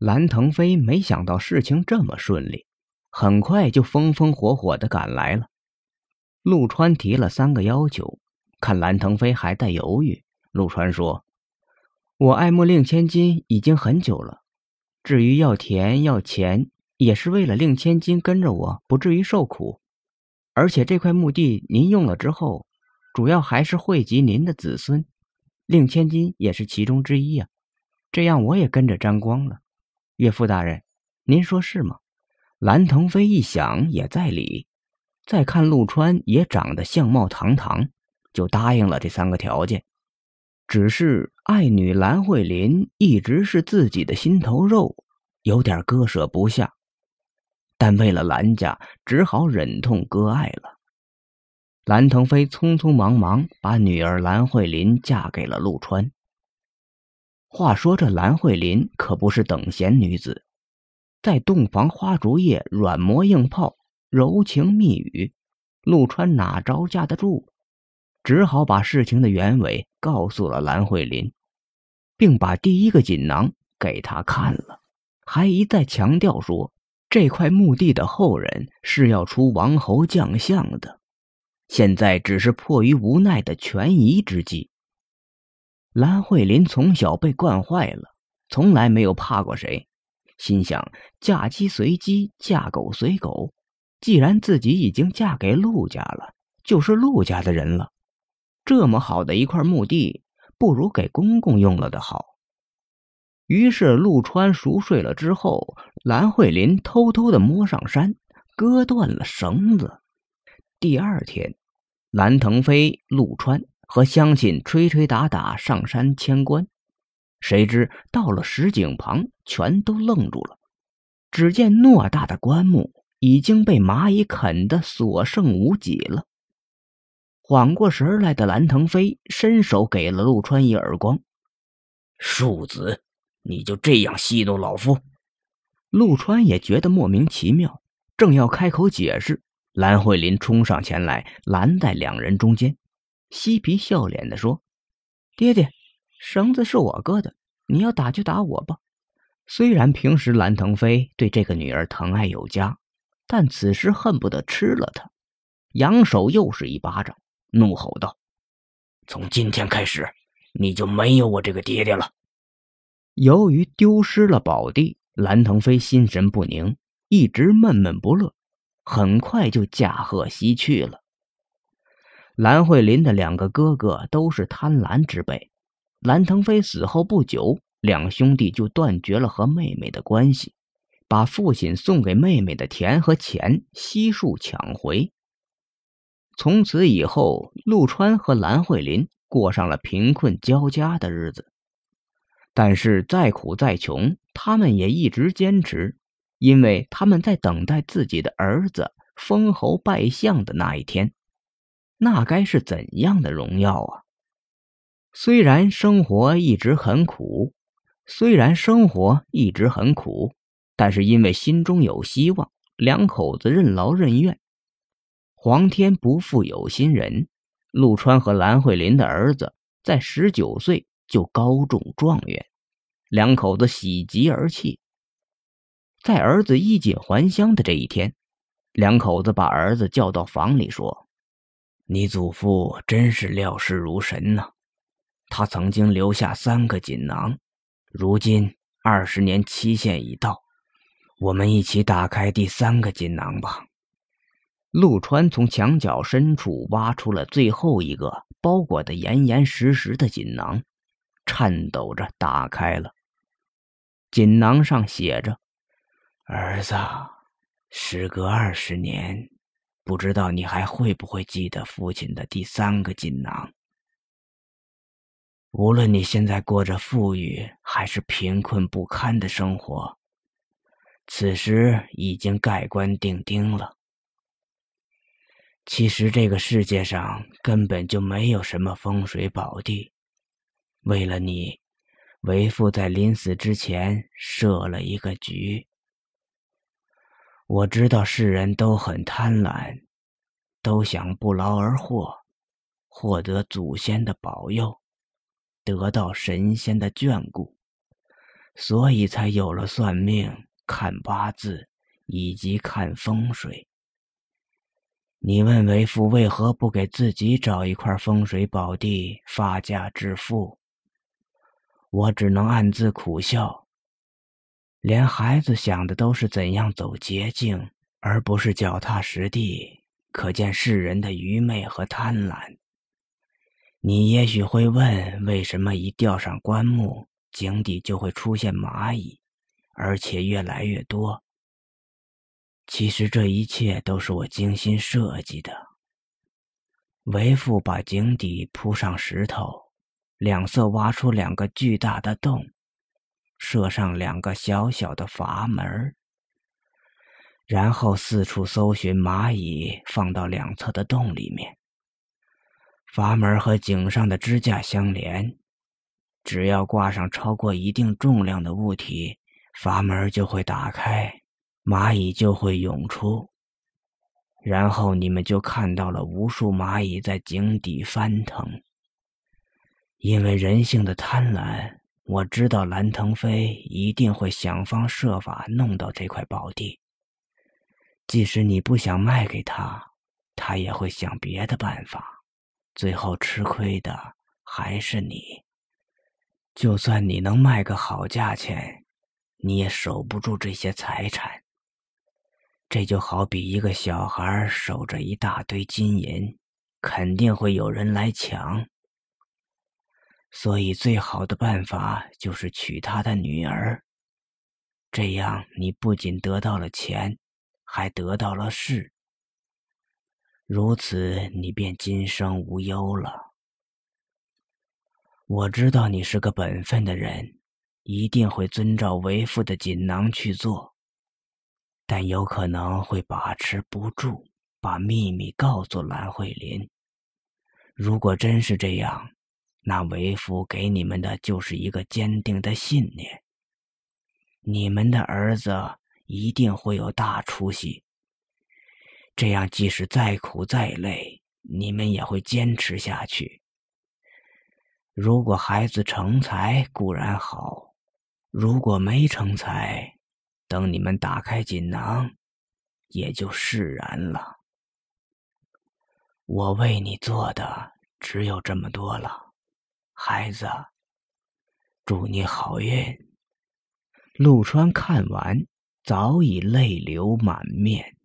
蓝腾飞没想到事情这么顺利，很快就风风火火的赶来了。陆川提了三个要求，看蓝腾飞还在犹豫，陆川说：“我爱慕令千金已经很久了，至于要田要钱，也是为了令千金跟着我不至于受苦。而且这块墓地您用了之后，主要还是惠及您的子孙，令千金也是其中之一呀。这样我也跟着沾光了。岳父大人，您说是吗？”蓝腾飞一想，也在理。再看陆川也长得相貌堂堂，就答应了这三个条件。只是爱女蓝慧琳一直是自己的心头肉，有点割舍不下。但为了蓝家，只好忍痛割爱了。蓝腾飞匆匆忙忙把女儿蓝慧琳嫁给了陆川。话说这蓝慧琳可不是等闲女子，在洞房花烛夜软磨硬泡。柔情蜜语，陆川哪招架得住？只好把事情的原委告诉了蓝慧琳，并把第一个锦囊给他看了，还一再强调说这块墓地的后人是要出王侯将相的，现在只是迫于无奈的权宜之计。蓝慧琳从小被惯坏了，从来没有怕过谁，心想嫁鸡随鸡，嫁狗随狗。既然自己已经嫁给陆家了，就是陆家的人了。这么好的一块墓地，不如给公公用了的好。于是陆川熟睡了之后，蓝慧琳偷偷的摸上山，割断了绳子。第二天，蓝腾飞、陆川和乡亲吹吹打打上山迁棺，谁知到了石井旁，全都愣住了。只见偌大的棺木。已经被蚂蚁啃得所剩无几了。缓过神来的蓝腾飞伸手给了陆川一耳光：“庶子，你就这样戏弄老夫？”陆川也觉得莫名其妙，正要开口解释，蓝慧琳冲上前来拦在两人中间，嬉皮笑脸的说：“爹爹，绳子是我割的，你要打就打我吧。”虽然平时蓝腾飞对这个女儿疼爱有加。但此时恨不得吃了他，扬手又是一巴掌，怒吼道：“从今天开始，你就没有我这个爹爹了。”由于丢失了宝地，蓝腾飞心神不宁，一直闷闷不乐，很快就驾鹤西去了。蓝慧琳的两个哥哥都是贪婪之辈，蓝腾飞死后不久，两兄弟就断绝了和妹妹的关系。把父亲送给妹妹的田和钱悉数抢回。从此以后，陆川和蓝慧琳过上了贫困交加的日子。但是再苦再穷，他们也一直坚持，因为他们在等待自己的儿子封侯拜相的那一天。那该是怎样的荣耀啊！虽然生活一直很苦，虽然生活一直很苦。但是因为心中有希望，两口子任劳任怨。皇天不负有心人，陆川和蓝慧琳的儿子在十九岁就高中状元，两口子喜极而泣。在儿子衣锦还乡的这一天，两口子把儿子叫到房里说：“你祖父真是料事如神呐！他曾经留下三个锦囊，如今二十年期限已到。”我们一起打开第三个锦囊吧。陆川从墙角深处挖出了最后一个包裹的严严实实的锦囊，颤抖着打开了。锦囊上写着：“儿子，时隔二十年，不知道你还会不会记得父亲的第三个锦囊？无论你现在过着富裕还是贫困不堪的生活。”此时已经盖棺定钉了。其实这个世界上根本就没有什么风水宝地。为了你，为父在临死之前设了一个局。我知道世人都很贪婪，都想不劳而获，获得祖先的保佑，得到神仙的眷顾。所以才有了算命、看八字以及看风水。你问为父为何不给自己找一块风水宝地发家致富？我只能暗自苦笑。连孩子想的都是怎样走捷径，而不是脚踏实地，可见世人的愚昧和贪婪。你也许会问，为什么一吊上棺木，井底就会出现蚂蚁，而且越来越多？其实这一切都是我精心设计的。为父把井底铺上石头，两侧挖出两个巨大的洞，设上两个小小的阀门，然后四处搜寻蚂蚁，放到两侧的洞里面。阀门和井上的支架相连，只要挂上超过一定重量的物体，阀门就会打开。蚂蚁就会涌出，然后你们就看到了无数蚂蚁在井底翻腾。因为人性的贪婪，我知道蓝腾飞一定会想方设法弄到这块宝地。即使你不想卖给他，他也会想别的办法。最后吃亏的还是你。就算你能卖个好价钱，你也守不住这些财产。这就好比一个小孩守着一大堆金银，肯定会有人来抢。所以，最好的办法就是娶他的女儿。这样，你不仅得到了钱，还得到了势。如此，你便今生无忧了。我知道你是个本分的人，一定会遵照为父的锦囊去做。但有可能会把持不住，把秘密告诉蓝慧林。如果真是这样，那为父给你们的就是一个坚定的信念：你们的儿子一定会有大出息。这样，即使再苦再累，你们也会坚持下去。如果孩子成才固然好，如果没成才，等你们打开锦囊，也就释然了。我为你做的只有这么多了，孩子，祝你好运。陆川看完，早已泪流满面。